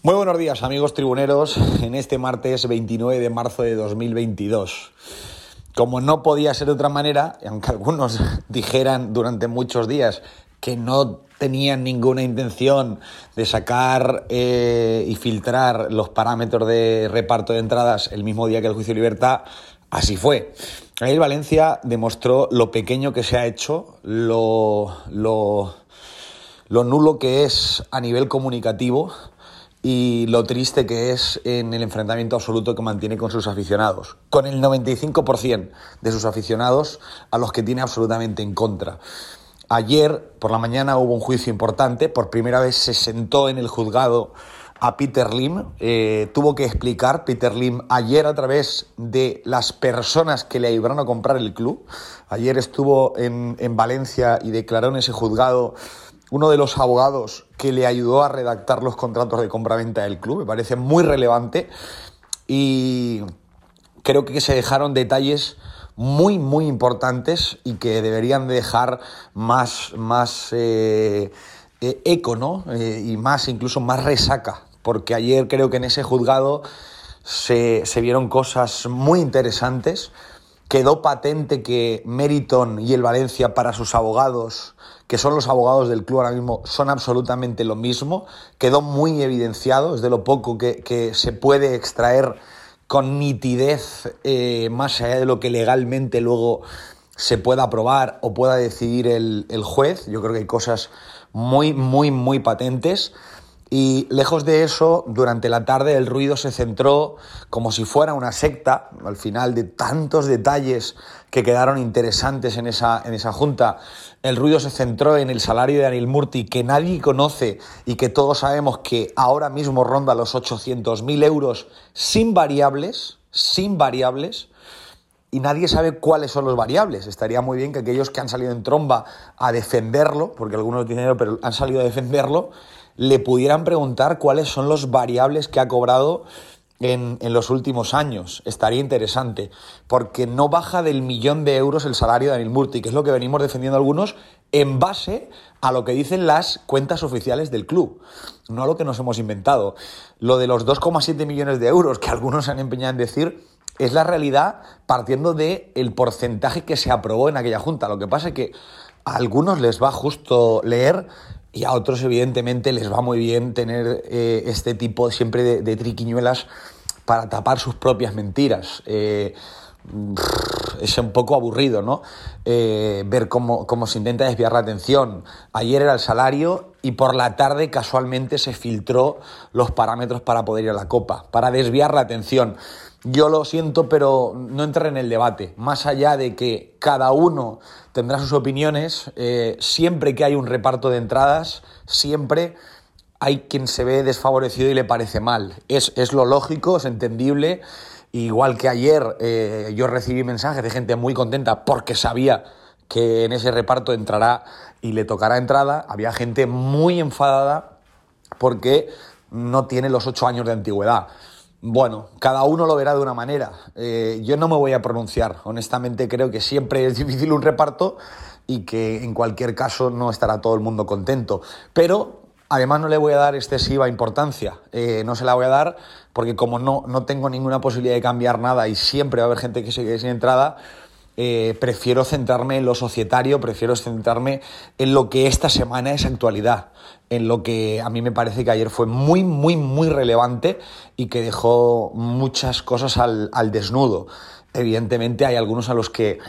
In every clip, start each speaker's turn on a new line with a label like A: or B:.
A: Muy buenos días amigos tribuneros en este martes 29 de marzo de 2022. Como no podía ser de otra manera, aunque algunos dijeran durante muchos días que no tenían ninguna intención de sacar eh, y filtrar los parámetros de reparto de entradas el mismo día que el juicio de libertad, así fue. Ahí Valencia demostró lo pequeño que se ha hecho, lo nulo que es a nivel comunicativo y lo triste que es en el enfrentamiento absoluto que mantiene con sus aficionados, con el 95% de sus aficionados a los que tiene absolutamente en contra. Ayer por la mañana hubo un juicio importante, por primera vez se sentó en el juzgado a Peter Lim, eh, tuvo que explicar Peter Lim ayer a través de las personas que le ayudaron a comprar el club. Ayer estuvo en, en Valencia y declaró en ese juzgado uno de los abogados que le ayudó a redactar los contratos de compraventa del club. Me parece muy relevante y creo que se dejaron detalles muy, muy importantes y que deberían dejar más, más eh, eh, eco, ¿no? Eh, y más, incluso más resaca, porque ayer creo que en ese juzgado se, se vieron cosas muy interesantes quedó patente que Meriton y el Valencia para sus abogados, que son los abogados del club ahora mismo, son absolutamente lo mismo. Quedó muy evidenciado, es de lo poco que, se puede extraer con nitidez, eh, más allá de lo que legalmente luego se pueda aprobar o pueda decidir el, el juez. Yo creo que hay cosas muy, muy, muy patentes. Y lejos de eso, durante la tarde el ruido se centró como si fuera una secta, al final de tantos detalles que quedaron interesantes en esa, en esa junta, el ruido se centró en el salario de Daniel Murti, que nadie conoce y que todos sabemos que ahora mismo ronda los 800.000 euros sin variables, sin variables, y nadie sabe cuáles son los variables. Estaría muy bien que aquellos que han salido en tromba a defenderlo, porque algunos tienen dinero, pero han salido a defenderlo, le pudieran preguntar cuáles son los variables que ha cobrado en, los últimos años. Estaría interesante, porque no baja del millón de euros el salario de Daniel Murti, que es lo que venimos defendiendo algunos en base a lo que dicen las cuentas oficiales del club, no a lo que nos hemos inventado. Lo de los 2,7 millones de euros que algunos se han empeñado en decir es la realidad partiendo del el porcentaje que se aprobó en aquella junta. Lo que pasa es que a algunos les va justo leer y a otros evidentemente les va muy bien tener eh, este tipo siempre de, triquiñuelas para tapar sus propias mentiras. Eh, es un poco aburrido, ¿no? Eh, ver cómo, cómo, se intenta desviar la atención. Ayer era el salario y por la tarde casualmente se filtró los parámetros para poder ir a la Copa, para desviar la atención. Yo lo siento, pero no entré en el debate. Más allá de que cada uno tendrá sus opiniones, eh, siempre que hay un reparto de entradas, siempre hay quien se ve desfavorecido y le parece mal. Es, es lo lógico, es entendible. Igual que ayer eh, yo recibí mensajes de gente muy contenta porque sabía que en ese reparto entrará y le tocará entrada, había gente muy enfadada porque no tiene los ocho años de antigüedad. Bueno, cada uno lo verá de una manera. Eh, yo no me voy a pronunciar. Honestamente creo que siempre es difícil un reparto y que en cualquier caso no estará todo el mundo contento. Pero además no le voy a dar excesiva importancia. Eh, no se la voy a dar porque como no, no tengo ninguna posibilidad de cambiar nada y siempre va a haber gente que se quede sin entrada, eh, prefiero centrarme en lo societario, prefiero centrarme en lo que esta semana es actualidad, en lo que a mí me parece que ayer fue muy, muy, muy relevante y que dejó muchas cosas al, desnudo. Evidentemente hay algunos a los que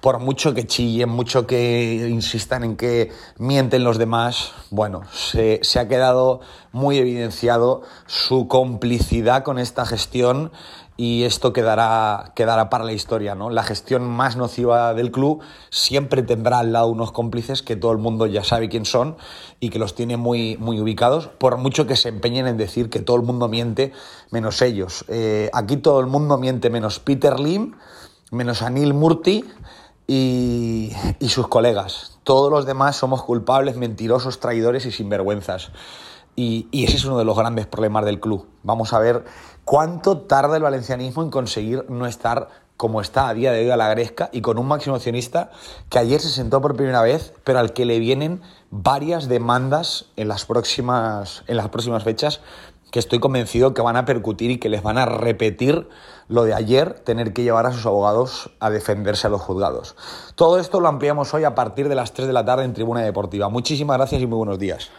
A: por mucho que chillen, mucho que insistan en que mienten los demás, bueno, se ha quedado muy evidenciado su complicidad con esta gestión y esto quedará, quedará para la historia. ¿no? La gestión más nociva del club siempre tendrá al lado unos cómplices que todo el mundo ya sabe quién son y que los tiene muy, muy ubicados, por mucho que se empeñen en decir que todo el mundo miente menos ellos. Eh, aquí todo el mundo miente menos Peter Lim, menos Anil Murti y, y sus colegas. Todos los demás somos culpables, mentirosos, traidores y sinvergüenzas. Y, ese es uno de los grandes problemas del club. Vamos a ver cuánto tarda el valencianismo en conseguir no estar como está a día de hoy a la Gresca y con un máximo accionista que ayer se sentó por primera vez, pero al que le vienen varias demandas en las próximas, en las próximas fechas que estoy convencido que van a percutir y que les van a repetir lo de ayer, tener que llevar a sus abogados a defenderse a los juzgados. Todo esto lo ampliamos hoy a partir de las 3 de la tarde en Tribuna Deportiva. Muchísimas gracias y muy buenos días.